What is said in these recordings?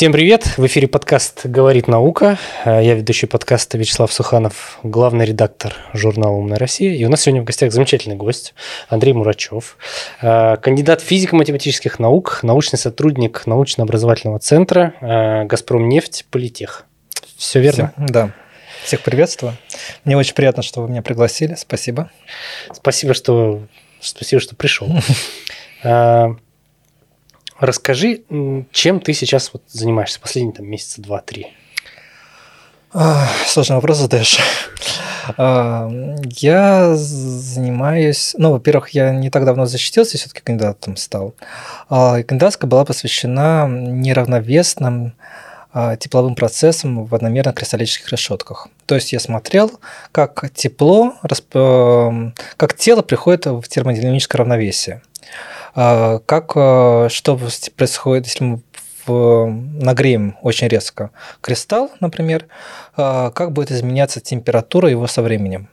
Всем привет! В эфире подкаст «Говорит наука». Я ведущий подкаста Вячеслав Суханов, главный редактор журнала «Умная Россия». И у нас сегодня в гостях замечательный гость Андрей Мурачев, кандидат физико-математических наук, научный сотрудник научно-образовательного центра «Газпром нефть Политех». Все верно? Все, да. Всех приветствую. Мне очень приятно, что вы меня пригласили. Спасибо. Спасибо, что, спасибо, что пришел. А, расскажи, чем ты сейчас вот занимаешься последние там, месяца два-три? А, сложный вопрос задаешь. А, я занимаюсь, ну, во-первых, я не так давно защитился, все-таки кандидатом стал. Кандидатская была посвящена неравновесным а, тепловым процессом в одномерных кристаллических решетках. То есть я смотрел, как тепло, как тело приходит в термодинамическое равновесие. А, как, э, что происходит, если мы нагреем очень резко кристалл, например, а, как будет изменяться температура его со временем.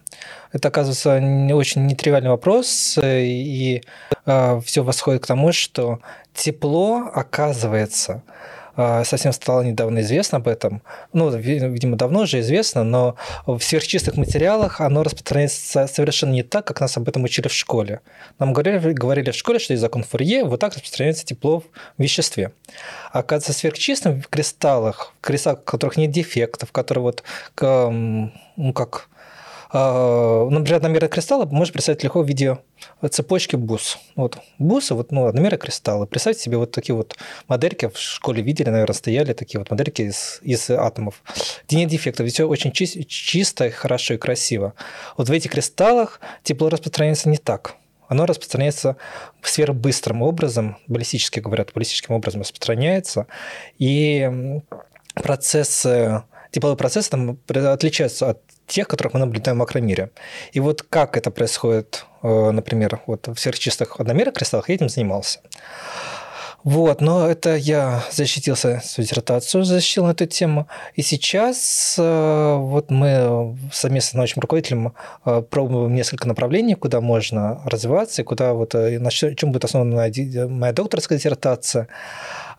Это, оказывается, не очень нетривиальный вопрос, и все восходит к тому, что тепло, оказывается, а, совсем стало недавно известно об этом. Ну, видимо, давно уже известно, но в сверхчистых материалах оно распространяется совершенно не так, как нас об этом учили в школе. Нам говорили, говорили в школе, что есть закон Фурье, вот так распространяется тепло в веществе. А оказывается, в сверхчистых кристаллах, в кристаллах, в которых нет дефектов, которые вот, ну, как а, например, одномерные кристаллы можно представить легко в виде цепочки бус. Вот бусы, вот, ну, одномерные кристаллы. Представьте себе вот такие вот модельки, в школе видели, наверное, стояли такие вот модельки из, из атомов, где нет дефектов, ведь все очень чи- чисто, хорошо и красиво. Вот в этих кристаллах тепло распространяется не так. Оно распространяется сверхбыстрым образом, баллистически говорят, баллистическим образом распространяется, и процессы тепловые процессы там отличаются от тех, которых мы наблюдаем в макромире. И вот как это происходит, э, например, вот в сверхчистых одномерных кристаллах, я этим занимался. Вот, но это я защитился свою диссертацию, защитил на эту тему. И сейчас э, вот мы совместно с научным руководителем э, пробуем несколько направлений, куда можно развиваться, и куда вот, на чем будет основана моя, моя докторская диссертация.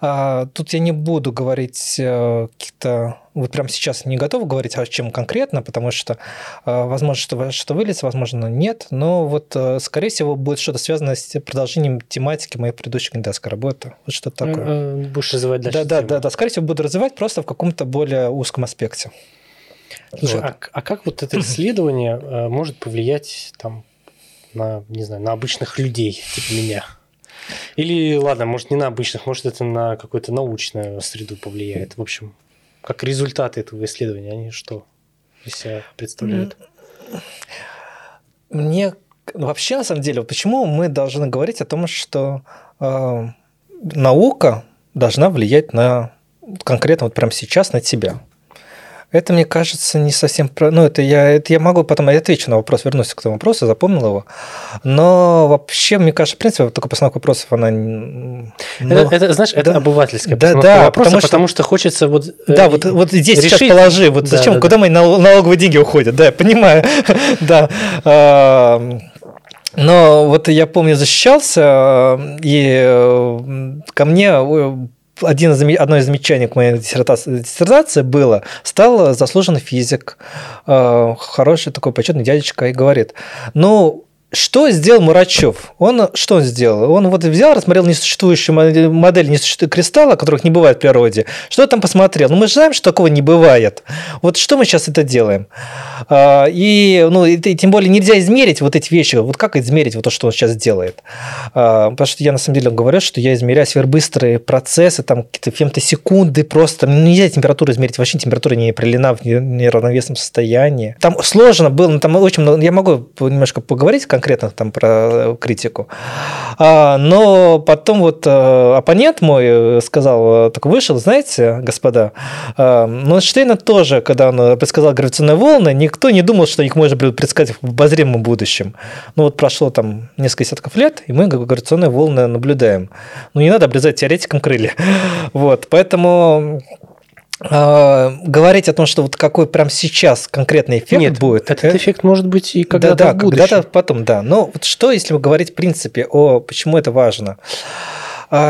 А, тут я не буду говорить каких-то вот прямо сейчас не готов говорить, о чем конкретно, потому что э, возможно, что, что выльется, возможно, нет, но вот, э, скорее всего, будет что-то связано с продолжением тематики моей предыдущей кандидатской работы. Вот что-то такое. Э, будешь развивать дальше? Да, да, да, да, скорее всего, буду развивать просто в каком-то более узком аспекте. Слушай, вот. а, а как вот это исследование может повлиять там на, не знаю, на обычных людей, типа меня? Или, ладно, может, не на обычных, может, это на какую-то научную среду повлияет. В общем, как результаты этого исследования, они что из себя представляют? Мне вообще, на самом деле, почему мы должны говорить о том, что э, наука должна влиять на конкретно вот прямо сейчас на тебя? Это, мне кажется, не совсем... Ну, это я, это я могу потом я отвечу на вопрос, вернусь к этому вопросу, запомнил его. Но вообще, мне кажется, в принципе, только постановка вопросов, она... Но... Это, это, знаешь, это да, обывательская да, да, вопроса, потому, что, потому что хочется вот... Э, да, вот, вот здесь решить... сейчас положи, вот да, зачем, да, куда да. мои налоговые деньги уходят, да, я понимаю, да. Но вот я помню, защищался, и э, ко мне один из, одно из замечаний к моей диссертации, диссертации было, стал заслуженный физик, э, хороший такой почетный дядечка, и говорит, ну, что сделал Мурачев? Он что он сделал? Он вот взял, рассмотрел несуществующую модель несуществующего кристалла, которых не бывает в природе. Что там посмотрел? Ну, мы же знаем, что такого не бывает. Вот что мы сейчас это делаем? А, и, ну, и, тем более нельзя измерить вот эти вещи. Вот как измерить вот то, что он сейчас делает? А, потому что я на самом деле говорю, что я измеряю сверхбыстрые процессы, там какие-то фемтосекунды просто. Ну, нельзя температуру измерить. Вообще температура не определена в неравновесном состоянии. Там сложно было, там очень много... Я могу немножко поговорить, конкретно там про критику. А, но потом вот э, оппонент мой сказал, так вышел, знаете, господа, э, но Эйнштейна тоже, когда он предсказал гравитационные волны, никто не думал, что их можно предсказать в обозримом будущем. Ну вот прошло там несколько десятков лет, и мы гравитационные волны наблюдаем. Ну не надо обрезать теоретикам крылья. Вот, поэтому говорить о том, что вот какой прям сейчас конкретный эффект Нет, будет. Этот это... эффект может быть и когда-то да, да, когда-то потом, да. Но вот что, если говорить в принципе о почему это важно?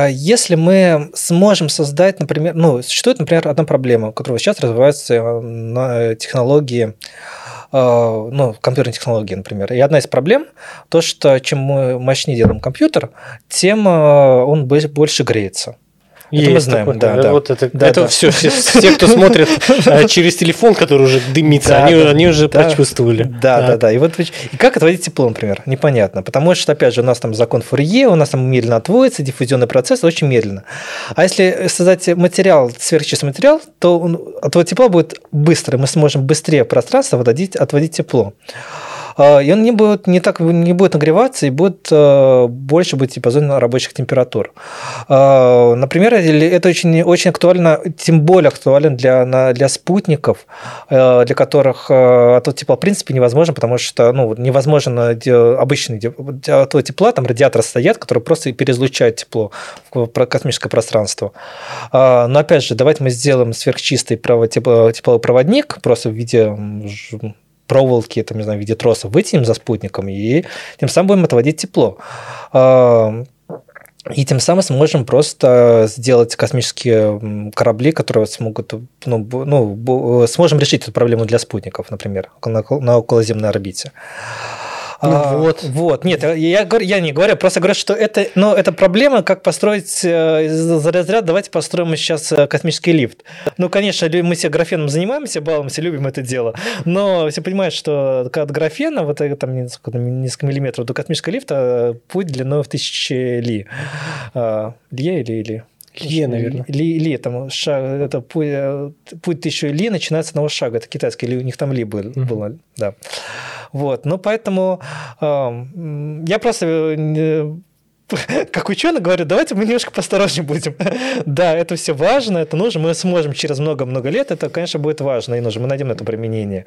Если мы сможем создать, например, ну, существует, например, одна проблема, которая сейчас развивается на технологии ну, компьютерные технологии, например. И одна из проблем то, что чем мы мощнее делаем компьютер, тем он больше греется. Есть это мы знаем, да, да. Вот это, да, это да. все, все, все, кто смотрит э, через телефон, который уже дымится, да, они, да, они уже да, прочувствовали. Да, да, да, да. И вот и как отводить тепло, например, непонятно, потому что опять же у нас там закон Фурье, у нас там медленно отводится, диффузионный процесс очень медленно. А если создать материал, сверхчистый материал, то отвод тепла будет быстро, мы сможем быстрее пространство отводить, отводить тепло. А, и он не будет, не так, не будет нагреваться и будет э, больше быть диапазон рабочих температур. А, например, это очень, очень актуально, тем более актуально для, для спутников, э, для которых э, от тепла в принципе невозможно, потому что ну, невозможно обычный от тепла, там радиаторы стоят, которые просто переизлучают тепло в космическое пространство. А, но опять же, давайте мы сделаем сверхчистый тепловой проводник просто в виде проволоки, там, не знаю, в виде тросов вытянем за спутником, и тем самым будем отводить тепло. А, и тем самым сможем просто сделать космические корабли, которые смогут, ну, ну, сможем решить эту проблему для спутников, например, на, на околоземной орбите. Ну, а, вот. Вот. Нет, я, я не говорю, просто говорю, что это, ну, это проблема, как построить э, за разряд, давайте построим сейчас э, космический лифт. Ну, конечно, мы все графеном занимаемся, балуемся, любим это дело, но все понимают, что от графена, вот там несколько, несколько миллиметров до космического лифта, э, путь длиной в тысячи ли. А, Лье или или? Ли, наверное. Ли, ли там шаг, это путь, путь тысячу ли начинается с одного шага. Это китайский, ли, у них там ли был, uh-huh. было, да. Вот, ну поэтому э, я просто э, как ученый говорю, давайте мы немножко посторожнее будем. да, это все важно, это нужно, мы сможем через много-много лет, это, конечно, будет важно и нужно, мы найдем это применение.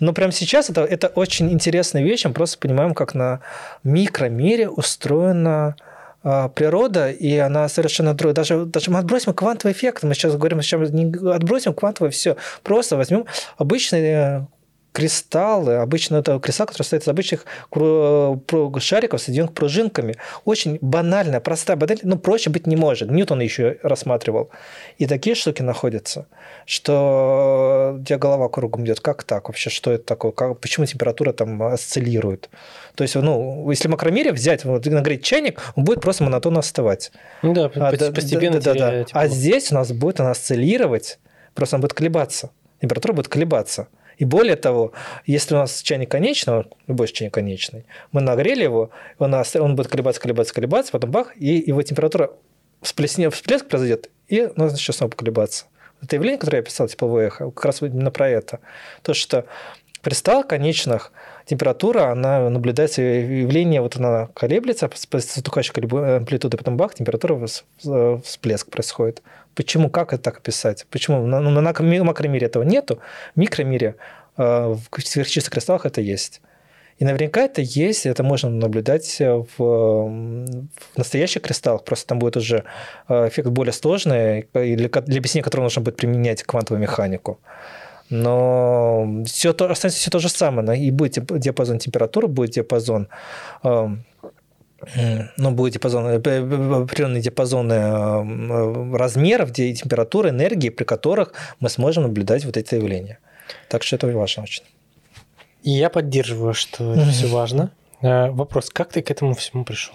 Но прямо сейчас это, это очень интересная вещь, мы просто понимаем, как на микромире устроена а, природа, и она совершенно другая. Даже, даже мы отбросим квантовый эффект, мы сейчас говорим, сейчас не отбросим квантовое все, просто возьмем обычный кристаллы, обычно это кристалл, который состоит из обычных шариков, соединенных пружинками. Очень банальная, простая модель, но проще быть не может. Ньютон еще рассматривал. И такие штуки находятся, что у тебя голова кругом идет. Как так вообще? Что это такое? Как, почему температура там осциллирует? То есть, ну, если макромере взять, вот, нагреть чайник, он будет просто монотонно остывать. Ну да, а, постепенно да, да, да, да. А здесь у нас будет она осциллировать, просто он будет колебаться. Температура будет колебаться. И более того, если у нас чайник конечный, любой чайник конечный, мы нагрели его, он, он будет колебаться, колебаться, колебаться, потом бах, и его температура всплесне, всплеск произойдет, и нужно еще снова поколебаться. Это явление, которое я писал, тепловое эхо, как раз именно про это. То, что при стал конечных температура, она наблюдается, явление, вот она колеблется с затухающей амплитудой, потом бах, температура всплеск происходит. Почему, как это так описать? Почему? На, ну, на макромире этого нету, в микромире э, в сверхчистых кристаллах это есть. И наверняка это есть, это можно наблюдать в, в настоящих кристаллах, просто там будет уже э, эффект более сложный, для, для объяснения которого нужно будет применять квантовую механику. Но все то, останется все то же самое. И будет диапазон температуры, будет диапазон эм, ну, будет диапазон, э, определенные диапазоны э, размеров, температуры, энергии, при которых мы сможем наблюдать вот эти явления. Так что это важно очень. И я поддерживаю, что это все важно. Э, вопрос, как ты к этому всему пришел?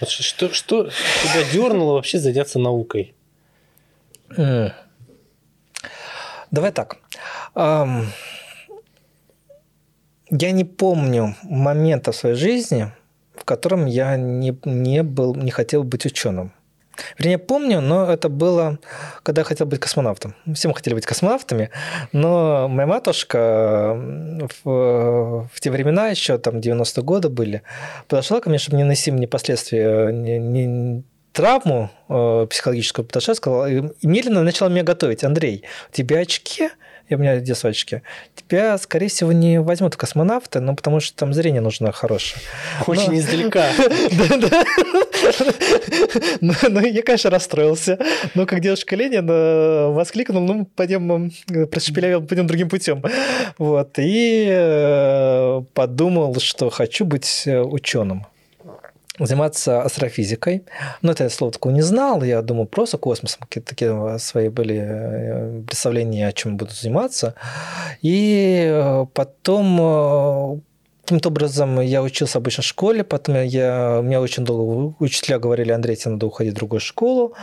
Вот что, что тебя дернуло вообще заняться наукой? Давай так. Я не помню момента в своей жизни, в котором я не, не, был, не хотел быть ученым. Вернее, помню, но это было, когда я хотел быть космонавтом. Все мы хотели быть космонавтами, но моя матушка в, в те времена, еще там 90-е годы были, подошла ко мне, чтобы не нанести мне последствия, не, не, травму э, психологическую, подошла, сказала, и медленно начала меня готовить. Андрей, у тебя очки – я у меня детство очки, тебя, скорее всего, не возьмут космонавты, ну, потому что там зрение нужно хорошее. Очень Но... издалека. Ну, я, конечно, расстроился. Но как девушка Ленин воскликнул, ну, пойдем, прошепелявил, пойдем другим путем. Вот. И э, подумал, что хочу быть э, ученым. Заниматься астрофизикой. Но это я слово такого не знал, я думал просто космосом, какие-то такие свои были э, представления, о чем буду заниматься. И э, потом э, каким-то образом я учился обычно в школе, потом я, мне очень долго учителя говорили, Андрей, тебе надо уходить в другую школу.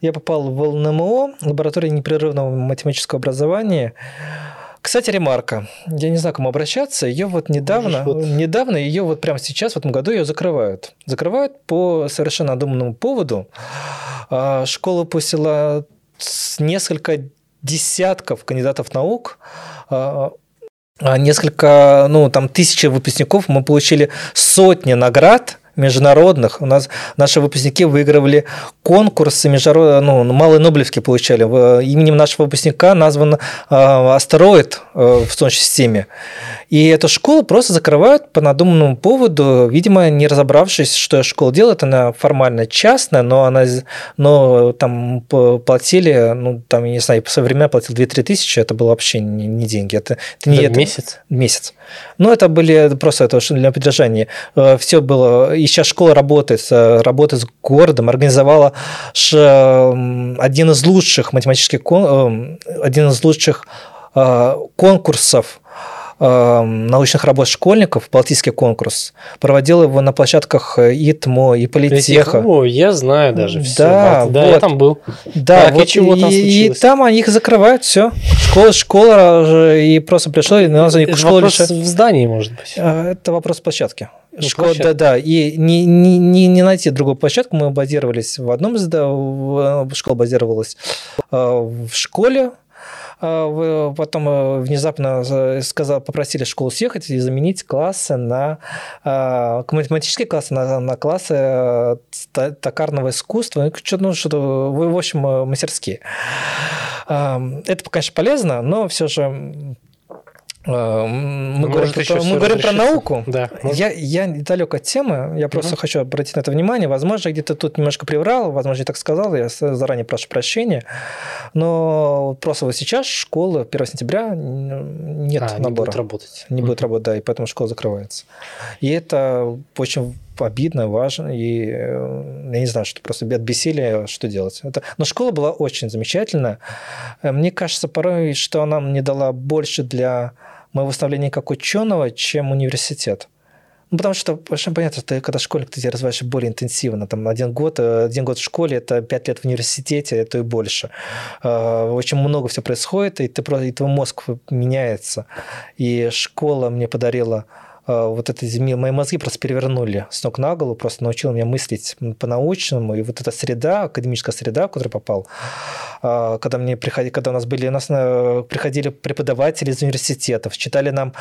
Я попал в ЛНМО, лаборатория непрерывного математического образования. Кстати, ремарка. Я не знаю, к кому обращаться. Ее вот недавно, вот... недавно ее вот прямо сейчас, в этом году ее закрывают. Закрывают по совершенно надуманному поводу. А, школа пустила несколько десятков кандидатов наук, а, а, несколько, ну, там, тысячи выпускников, мы получили сотни наград международных. У нас наши выпускники выигрывали конкурсы международные, ну, малые Нобелевки получали. Именем нашего выпускника назван э, астероид э, в Солнечной системе. И эту школу просто закрывают по надуманному поводу, видимо, не разобравшись, что школа делает. Она формально частная, но она, но там платили, ну, там, я не знаю, по современному платил 2-3 тысячи, это было вообще не, не деньги. Это, это не это, месяц? Месяц. Ну, это были просто это для поддержания. Э, Все было, и сейчас школа работает, работает с городом, организовала один из лучших математических, э, один из лучших э, конкурсов Эм, научных работ школьников, Балтийский конкурс, проводил его на площадках ИТМО и Политеха. О, я знаю даже все. Да, да вот. я там был. Да, так, вот, и чего там случилось? И там они их закрывают, все. Школа, школа, и просто пришло, и нас Это школа вопрос решает. в здании, может быть. Э, это вопрос площадки. Ну, Школа, да, да. И не, не, не, не найти другую площадку. Мы базировались в одном из школа базировалась э, в школе а, потом э, внезапно сказал, попросили школу съехать и заменить классы на математические классы на, на классы э, токарного искусства, ну, что, ну, что в общем, э, мастерские. Это, конечно, полезно, но все же Э, мы говорим, про, мы говорим про науку. Да, я, я далек от темы, я просто угу. хочу обратить на это внимание. Возможно, я где-то тут немножко приврал, возможно, я так сказал, я заранее прошу прощения. Но просто вот сейчас школа 1 сентября нет а, набора. Не будет работать. Не угу. будет работать, да, и поэтому школа закрывается. И это очень обидно, важно, и э, я не знаю, что просто от бессилия что делать. Это... Но школа была очень замечательная. Э, мне кажется порой, что она мне дала больше для моего становления как ученого, чем университет. Ну, потому что, совершенно понятно, ты когда школьник, ты тебя развиваешь более интенсивно. Там один год, э, один год в школе, это пять лет в университете, это и больше. Очень много все происходит, и, ты, и твой мозг меняется. И школа мне подарила вот эти мои мозги просто перевернули с ног на голову, просто научил меня мыслить по-научному. И вот эта среда, академическая среда, в которую попал, а, когда мне приходили, когда у нас были, у нас э, приходили преподаватели из университетов, читали нам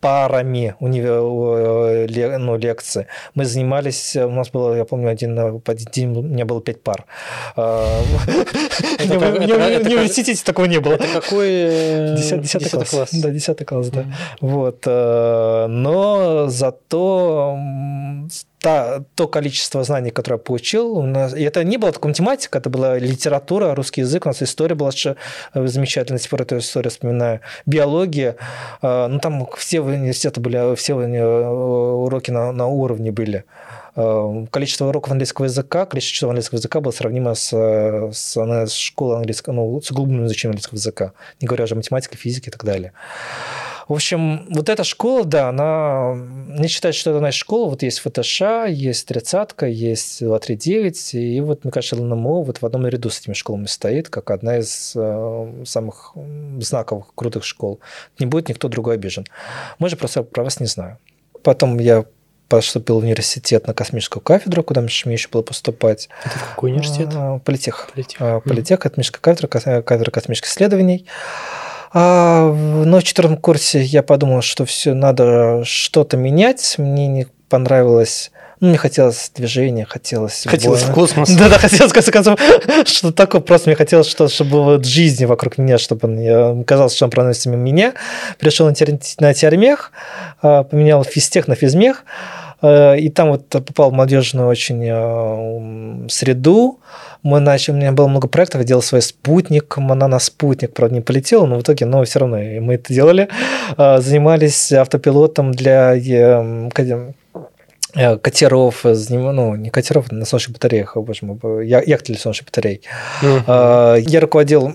парами универ... ну, лекции. Мы занимались, у нас было, я помню, один, один день у меня было пять пар. А, в университете такого не было. Это какой? Э, десятый класс. Да, десятый класс, да. Вот. Э, но зато та, то количество знаний, которое я получил, у нас, и это не была только математика, это была литература, русский язык, у нас история была э, замечательная, пор эту историю вспоминаю, биология, э, ну там все университеты были, все уроки на, на уровне были. Э, количество уроков английского языка, количество часов английского языка было сравнимо с, с, с школой английского, ну, с углубленным изучением английского языка, не говоря уже о математике, физике и так далее. В общем, вот эта школа, да, она не считает, что это наша школа. Вот есть ФТШ, есть тридцатка, есть 239, и вот, мне кажется, ЛНМО вот в одном ряду с этими школами стоит, как одна из э, самых знаковых, крутых школ. Не будет никто другой обижен. Мы же просто про вас не знаю. Потом я поступил в университет на космическую кафедру, куда мне еще было поступать. Это какой университет? А, политех. Политех. А, политех, космическая кафедра, кафедра космических исследований. А, но в четвертом курсе я подумал, что все надо что-то менять. Мне не понравилось ну, мне хотелось движения, хотелось... Хотелось в космос. Да-да, хотелось, в конце концов, что такое. Просто мне хотелось, что, чтобы было жизни вокруг меня, чтобы он, казалось, что он проносится мимо меня. Пришел на, тер... на термех, а, поменял физтех на физмех, и там вот попал в молодежную очень среду, мы начали, у меня было много проектов, я делал свой спутник, на спутник, правда, не полетел, но в итоге, но все равно мы это делали. А, занимались автопилотом для э, катеров, ну, не катеров, на солнечных батареях, боже мой, яхты для солнечных батарей. Mm-hmm. Я руководил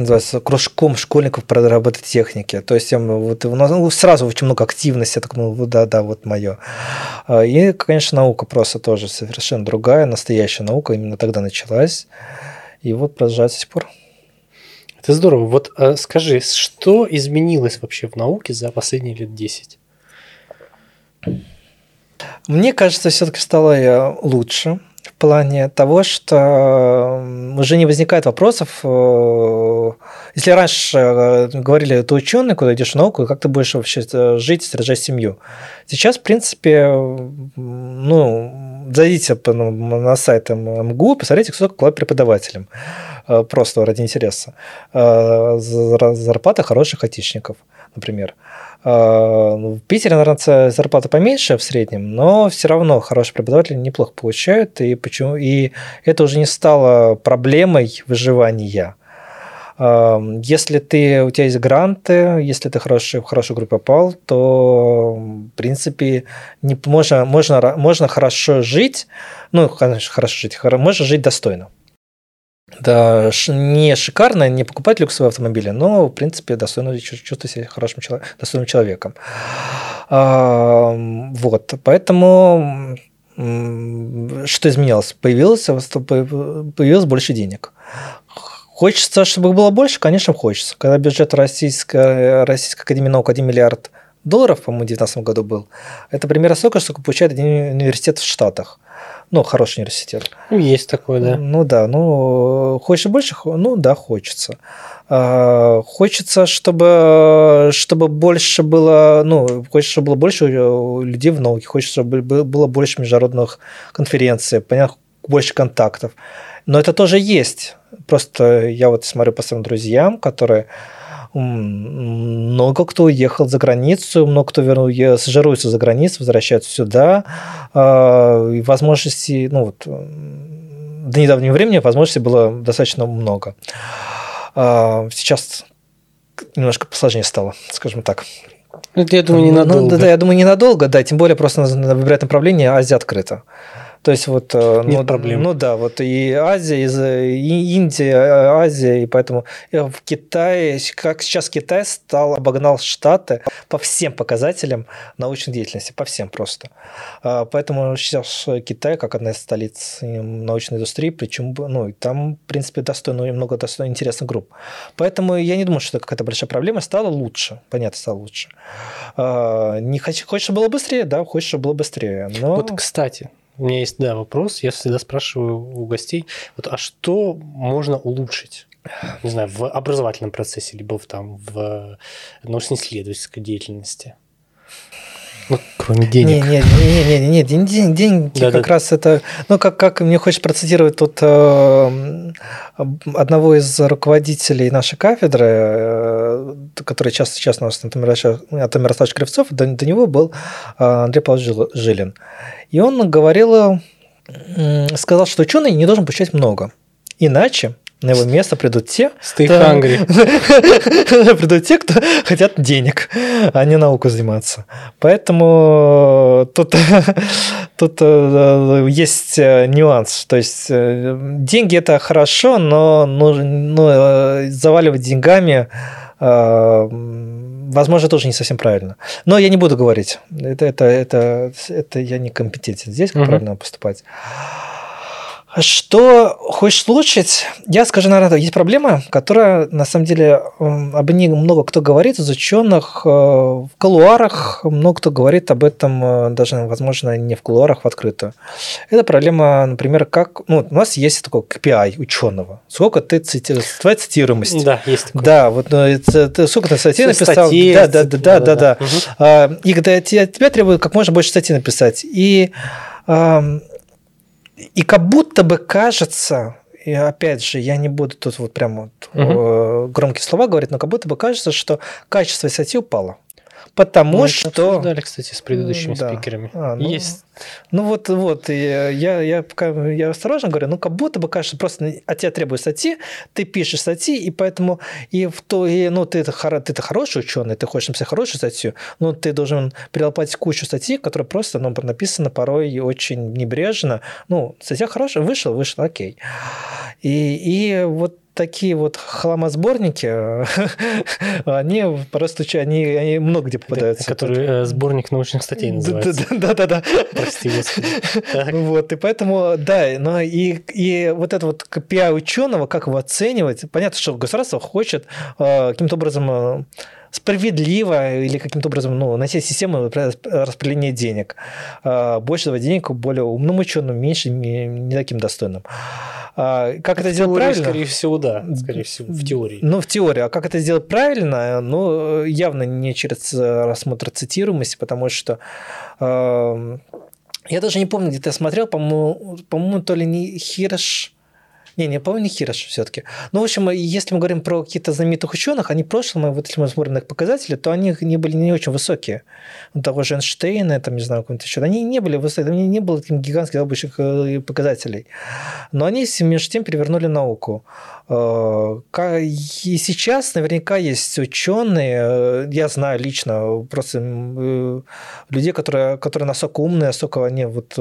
называется, кружком школьников по робототехнике. То есть вот, ну, сразу очень много активности, я так думал, да, да, вот мое. А, и, конечно, наука просто тоже совершенно другая, настоящая наука именно тогда началась. И вот продолжает до сих пор. Это здорово. Вот э, скажи, что изменилось вообще в науке за последние лет 10? Мне кажется, все-таки стало э, лучше в плане того, что уже не возникает вопросов. Э, если раньше э, говорили, ты ученый, куда идешь в науку, как ты будешь вообще э, жить, содержать семью. Сейчас, в принципе, ну, зайдите на сайт МГУ, посмотрите, кто такой преподавателем. Просто ради интереса. Зарплата хороших айтишников, например. А, ну, в Питере, наверное, зарплата поменьше в среднем, но все равно хорошие преподаватели неплохо получают, и, почему, и это уже не стало проблемой выживания. А, если ты, у тебя есть гранты, если ты хороший, в хорошую группу попал, то, в принципе, не, можно, можно, можно хорошо жить, ну, конечно, хорошо жить, можно жить достойно. Да, не шикарно, не покупать люксовые автомобили, но, в принципе, достойно чувствовать себя хорошим человеком, достойным человеком. А, вот, поэтому что изменилось? Появилось, появилось больше денег. Хочется, чтобы было больше? Конечно, хочется. Когда бюджет Российской, Российской Академии Наук 1 миллиард долларов, по-моему, в 2019 году был, это примерно столько, сколько получает один университет в Штатах ну, хороший университет. Ну, есть такое, да. Ну да, ну, хочешь больше? Ну да, хочется. А, хочется, чтобы, чтобы больше было, ну, хочется, чтобы было больше людей в науке, хочется, чтобы было больше международных конференций, понятно, больше контактов. Но это тоже есть. Просто я вот смотрю по своим друзьям, которые много кто уехал за границу, много кто вернул, сожируется за границу, возвращается сюда. А, и возможностей, ну вот, до недавнего времени возможностей было достаточно много. А, сейчас немножко посложнее стало, скажем так. Это, я думаю, ну, ненадолго. Ну, да, да, я думаю, ненадолго, да, тем более просто на выбирательном направлении Азия открыта. То есть вот... Э, Нет ну, проблем. Ну да, вот и Азия, и Индия, Азия, и поэтому э, в Китае, как сейчас Китай стал, обогнал Штаты по всем показателям научной деятельности, по всем просто. А, поэтому сейчас Китай как одна из столиц научной индустрии, причем ну, там, в принципе, достойно, много достойно интересных групп. Поэтому я не думаю, что это какая-то большая проблема. Стало лучше, понятно, стало лучше. А, не хочу, хочешь, чтобы было быстрее, да, хочешь, чтобы было быстрее. Но... Вот, кстати, у меня есть, да, вопрос. Я всегда спрашиваю у гостей, вот, а что можно улучшить? Не знаю, в образовательном процессе, либо в, там, в научно-исследовательской деятельности. Ну, кроме денег. Не, не, не, не, не, день, день, деньги да, как да. раз это, ну, как, как мне хочешь процитировать тут э, одного из руководителей нашей кафедры, э, который часто сейчас у нас Антон Ярославович Кривцов, до, до него был э, Андрей Павлович Жилин. И он говорил, э, сказал, что ученый не должен получать много. Иначе на его место придут те, Stay кто... придут те, кто хотят денег, а не науку заниматься. Поэтому тут, тут э, есть э, нюанс. То есть э, деньги это хорошо, но ну, ну, заваливать деньгами возможно, тоже не совсем правильно. Но я не буду говорить. Это, это, это, это я не компетентен здесь, как угу. правильно поступать. Что хочешь улучшить? Я скажу, наверное, есть проблема, которая, на самом деле, об ней много кто говорит из ученых, э, в колуарах много кто говорит об этом, э, даже, возможно, не в колуарах, в открытую. Это проблема, например, как... Ну, у нас есть такой KPI ученого. Сколько ты цити... твоя цитируемость. Да, есть такое. Да, вот ну, это, ты, сколько ты статей написал. Статьи, да, да, да, да, да, да. Угу. И когда тебя, тебя требуют как можно больше статей написать. И и как будто бы кажется, и опять же, я не буду тут вот прямо вот угу. громкие слова говорить, но как будто бы кажется, что качество статьи упало. Потому Мы что... это обсуждали, кстати, с предыдущими Да. спикерами. А, ну, Есть. Ну вот, вот, я, я, пока, я осторожно говорю, ну как будто бы кажется, просто от тебя требуют статьи, ты пишешь статьи, и поэтому и в то, и, ну ты хоро- ты хороший ученый, ты хочешь написать хорошую статью, но ты должен перелопать кучу статей, которые просто ну, написаны порой очень небрежно. Ну, статья хорошая, вышел, вышел, окей. И, и вот такие вот хламосборники, они просто ча- они, они много где попадаются. Который э, сборник научных статей называется. Да-да-да. Прости, господи. Вот, и поэтому, да, но и, и вот это вот KPI ученого, как его оценивать, понятно, что государство хочет э, каким-то образом э, справедливо или каким-то образом ну, найти систему распределения денег. Больше давать денег более умным ученым, меньше не таким достойным. А, как это сделать правильно? скорее всего, да. Скорее всего, в теории. Ну, в теории. А как это сделать правильно? Ну, явно не через э, рассмотр цитируемости, потому что э, я даже не помню, где-то я смотрел, по-моему, по-моему, то ли не Хирш, не, не, по-моему, не Хирш все-таки. Ну, в общем, если мы говорим про каких-то знаменитых ученых, они в прошлом, вот если мы смотрим их показатели, то они не были не очень высокие. Ну, того же Эйнштейна, там, не знаю, какого-то еще, они не были высокие, у них не было таких гигантских обычных э, показателей. Но они, между тем, перевернули науку. Э, И сейчас наверняка есть ученые, э, я знаю лично просто э, людей, которые, которые настолько умные, настолько они вот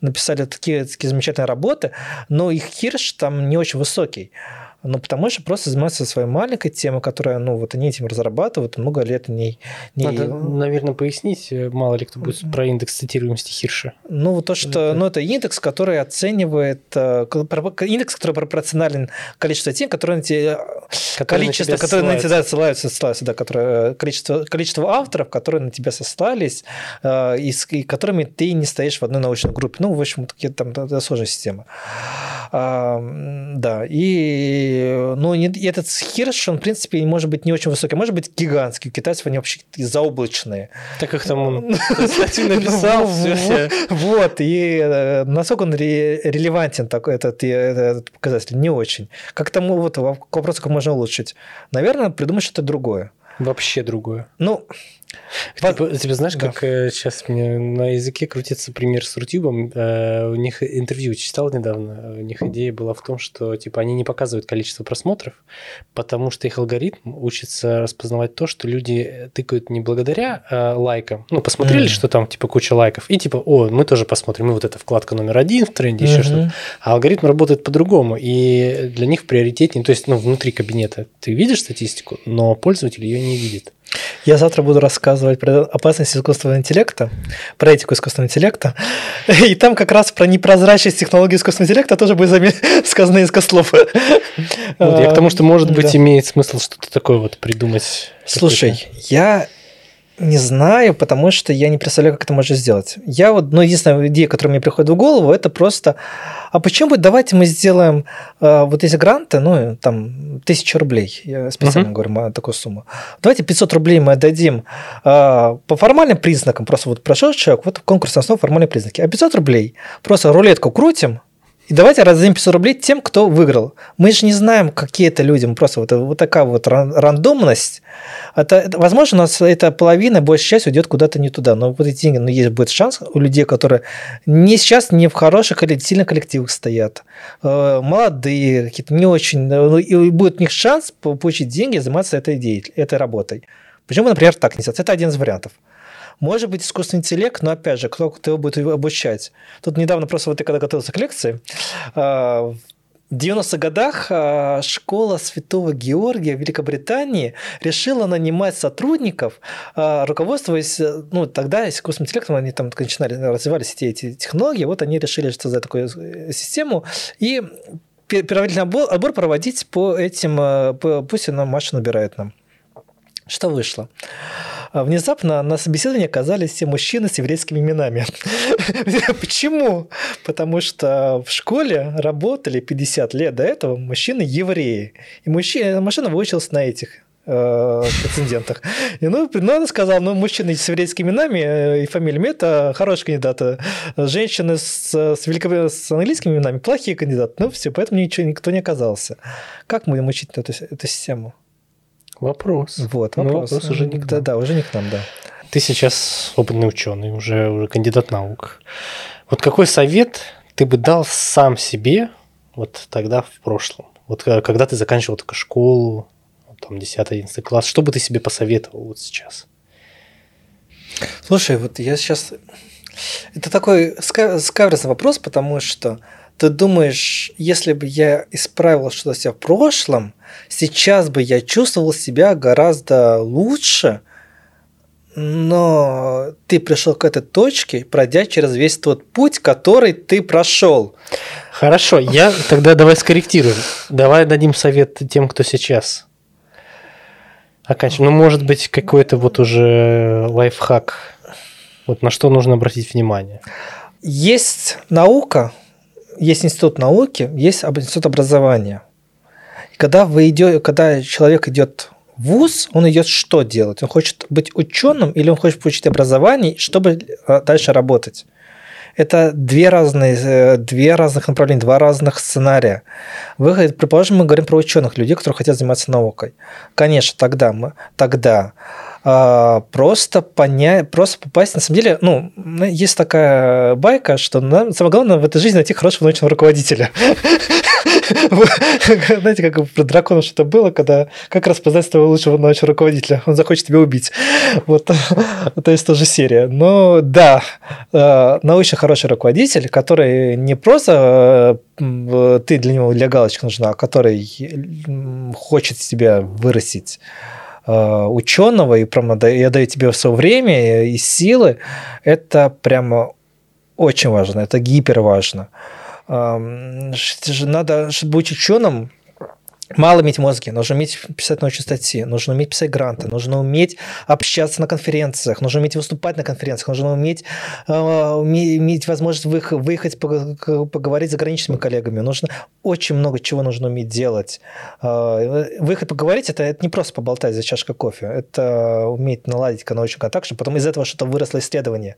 написали такие, такие замечательные работы, но их Хирш там не очень высокий. Ну, потому что просто занимаются своей маленькой темой, которая, ну, вот они этим разрабатывают, много лет не... не... Надо, наверное, пояснить, э, мало ли кто будет про индекс цитируемости Хирша. Ну, вот то, что... Ну, это индекс, который оценивает... э, Индекс, который пропорционален количеству статей, которые на те- Которые на количество, тебя которые на ссылаются. тебя ссылаются, ссылаются, да, которое, количество, количество авторов, которые на тебя сослались, э, и с и которыми ты не стоишь в одной научной группе. Ну, в общем, такие там это сложная система. А, да, и ну, не- этот Хирш, он, в принципе, может быть не очень высокий, может быть гигантский. У китайцев они вообще заоблачные. Так как там он статью написал, Ну. Вот, и э, насколько он ре- релевантен такой этот, и этот показатель, не очень. Как тому вот во- к вопросу, как можно улучшить. Наверное, придумать что-то другое. Вообще другое. Ну, Типа, типа, знаешь, Да. как сейчас мне на языке крутится пример с Рутюбом. Э, у них интервью читал недавно. У них идея была в том, что типа они не показывают количество просмотров, потому что их алгоритм учится распознавать то, что люди тыкают не благодаря э, лайкам. Ну, посмотрели, Мгм. что там типа куча лайков, и типа, о, мы тоже посмотрим. И вот эта вкладка номер один в тренде, еще мгм. что-то. А алгоритм работает по-другому, и для них приоритетнее, то есть, ну, внутри кабинета ты видишь статистику, но пользователь ее не видит. Я завтра буду рассказывать про опасность искусственного интеллекта, про этику искусственного интеллекта. И там как раз про непрозрачность технологии искусственного интеллекта тоже будет сказано из слов. Вот, я к тому, что, может быть, Да. имеет смысл что-то такое вот придумать. Слушай, я не знаю, потому что я не представляю, как это можно сделать. Я вот, ну, единственная идея, которая мне приходит в голову, это просто, а почему бы давайте мы сделаем э, вот эти гранты, ну, там, тысячу рублей, я специально Мгм. говорю такую сумму. Давайте 500 рублей мы отдадим э, по формальным признакам, просто вот прошел человек, вот конкурс на основе формальные признаки, а 500 рублей просто рулетку крутим, и давайте раздадим 500 рублей тем, кто выиграл. Мы же не знаем, какие это люди. Мы Просто вот, вот такая вот ран- рандомность. Это, возможно, у нас эта половина, большая часть уйдет куда-то не туда. Но вот эти деньги, но есть будет шанс у людей, которые не сейчас не в хороших коллек- сильных коллективах стоят, э, молодые, какие-то не очень. э, ну, И будет у них шанс по- получить деньги и заниматься этой, деятель- этой работой. Почему, например, так не сделать? Это один из вариантов. Может быть, искусственный интеллект, но опять же, кто, кто его будет обучать? Тут недавно просто вот я когда готовился к лекции, а, в 90-х годах а, школа Святого Георгия в Великобритании решила нанимать сотрудников, а, руководствуясь, э, ну, тогда искусственным интеллектом, они там начинали, развивались все эти технологии, вот они решили создать такую э, систему и пе- первоначальный отбор, проводить по этим, э, пусть она Маша набирает нам. Что вышло? А Внезапно на собеседовании оказались все мужчины с еврейскими именами. Почему? Потому что в школе работали 50 лет до этого мужчины-евреи. И мужчина, машина выучилась на этих э, претендентах. И ну, ну, она сказала, ну, мужчины с еврейскими именами э, и фамилиями – это хорошие кандидаты. Женщины с, с, велико- с английскими именами – плохие кандидаты. Ну, все, поэтому ничего, никто не оказался. Как мы будем учить эту, эту систему? Вопрос. Вот, Ну, вопрос. вопрос уже не к да, нам. да, уже не к нам, да. Ты сейчас опытный ученый, уже, уже кандидат наук. Вот какой совет ты бы дал сам себе вот тогда в прошлом? Вот когда ты заканчивал только школу, там 10-11 класс, что бы ты себе посоветовал вот сейчас? Слушай, вот я сейчас... Это такой ска- скаверзный вопрос, потому что ты думаешь, если бы я исправил что-то себя в прошлом, сейчас бы я чувствовал себя гораздо лучше, но ты пришел к этой точке, пройдя через весь тот путь, который ты прошел. Хорошо, я тогда давай скорректируем. Давай дадим совет тем, кто сейчас оканчивает. Ну, может быть, какой-то вот уже лайфхак. Вот на что нужно обратить внимание. Есть наука, есть институт науки, есть институт образования. И когда вы идете, когда человек идет в ВУЗ, он идет что делать? Он хочет быть ученым или он хочет получить образование, чтобы э, дальше работать? Это две разные, э, две разных направления, два разных сценария. Вы, предположим, мы говорим про ученых, людей, которые хотят заниматься наукой. Конечно, тогда мы, тогда просто понять, просто попасть, на самом деле, ну, есть такая байка, что нам, самое главное в этой жизни найти хорошего научного руководителя. Знаете, как про дракона что-то было, когда как распознать своего лучшего научного руководителя? Он захочет тебя убить. Вот, то есть тоже серия. Но да, э, научно хороший руководитель, который не просто э, ты для него для галочки нужна, а который хочет тебя вырастить ученого и прямо я даю тебе все время и силы, это прямо очень важно, это гипер важно. Ам, ш- же Надо, чтобы быть ученым, мало иметь мозги, нужно уметь писать научные статьи, нужно уметь писать гранты, нужно уметь общаться на конференциях, нужно уметь выступать на конференциях, нужно уметь, э, иметь возможность выех- выехать, поговорить с заграничными коллегами, нужно очень много чего нужно уметь делать. Э, Выехать поговорить это, это не просто поболтать за чашкой кофе, это уметь наладить научный контакт, чтобы потом из этого что-то выросло исследование.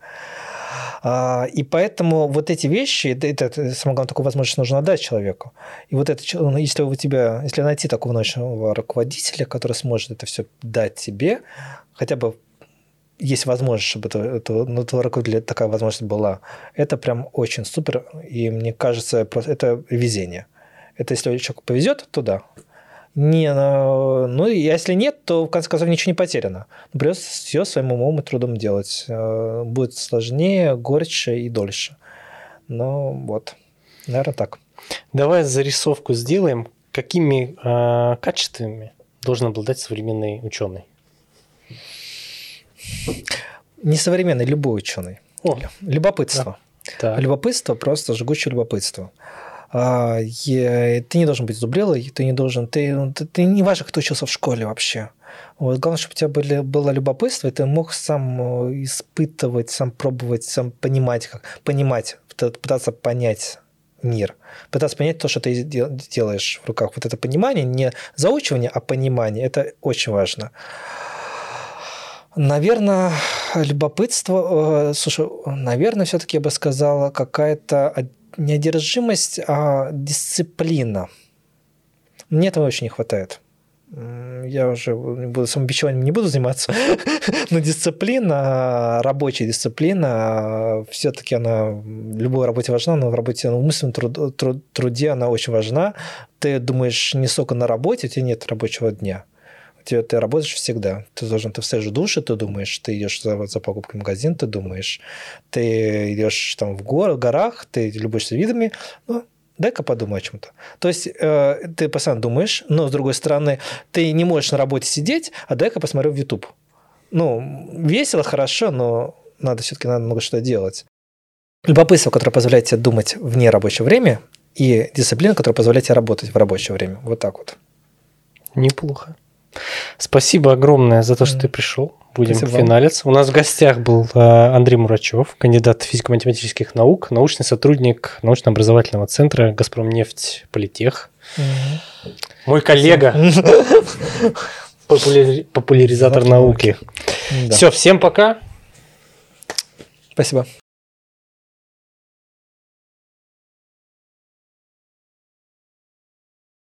А, И поэтому вот эти вещи, это, это, самое главное, такую возможность нужно отдать человеку. И вот это, ну, если у тебя, если найти такого научного руководителя, который сможет это все дать тебе, хотя бы есть возможность, чтобы это, это, ну, руководителя такая возможность была, это прям очень супер, и мне кажется, просто это везение. Это если человеку повезет, то да. Не, ну, ну, если нет, то в конце концов ничего не потеряно. Придется все своим умом и трудом делать. Э, Будет сложнее, горче и дольше. Ну, вот. Наверное, так. Давай зарисовку сделаем, какими э, качествами должен обладать современный ученый. Несовременный любой ученый. О, Любопытство. так. Любопытство, просто жгучее любопытство. Е- ты не должен быть зубрелой, ты не должен, ты, ну, ты, ты не важно, кто учился в школе вообще. Вот, главное, чтобы у тебя были, было любопытство, и ты мог сам э, испытывать, сам пробовать, сам понимать, как понимать, пыта- пытаться понять мир, пытаться понять то, что ты де- делаешь в руках. Вот это понимание, не заучивание, а понимание, это очень важно. Наверное, любопытство, э, слушай, наверное, все-таки я бы сказала, какая-то од- не одержимость, а дисциплина. Мне этого очень не хватает. Я уже буду, самобичеванием не буду заниматься, но дисциплина, рабочая дисциплина, все-таки она в любой работе важна, но в работе, ну, в труд- труде она очень важна. Ты думаешь не столько на работе, у тебя нет рабочего дня ты, ты работаешь всегда. Ты должен, ты встаешь в душе, ты думаешь, ты идешь за, за покупкой в магазин, ты думаешь, ты идешь там в, гор, в горах, ты любуешься видами, ну, дай-ка подумай о чем-то. То есть э, ты постоянно думаешь, но с другой стороны, ты не можешь на работе сидеть, а дай-ка посмотрю в YouTube. Ну, весело, хорошо, но надо все-таки надо много что делать. Любопытство, которое позволяет тебе думать вне рабочего времени, и дисциплина, которая позволяет тебе работать в рабочее время. Вот так вот. Неплохо. Спасибо огромное за то, что ты пришел. Будем Спасибо финалиться. У нас в гостях был э, Андрей Мурачев, кандидат физико-математических наук, научный сотрудник научно-образовательного центра «Газпромнефть Политех». Мой коллега, популяри- популяризатор науки. Все, всем пока. Спасибо.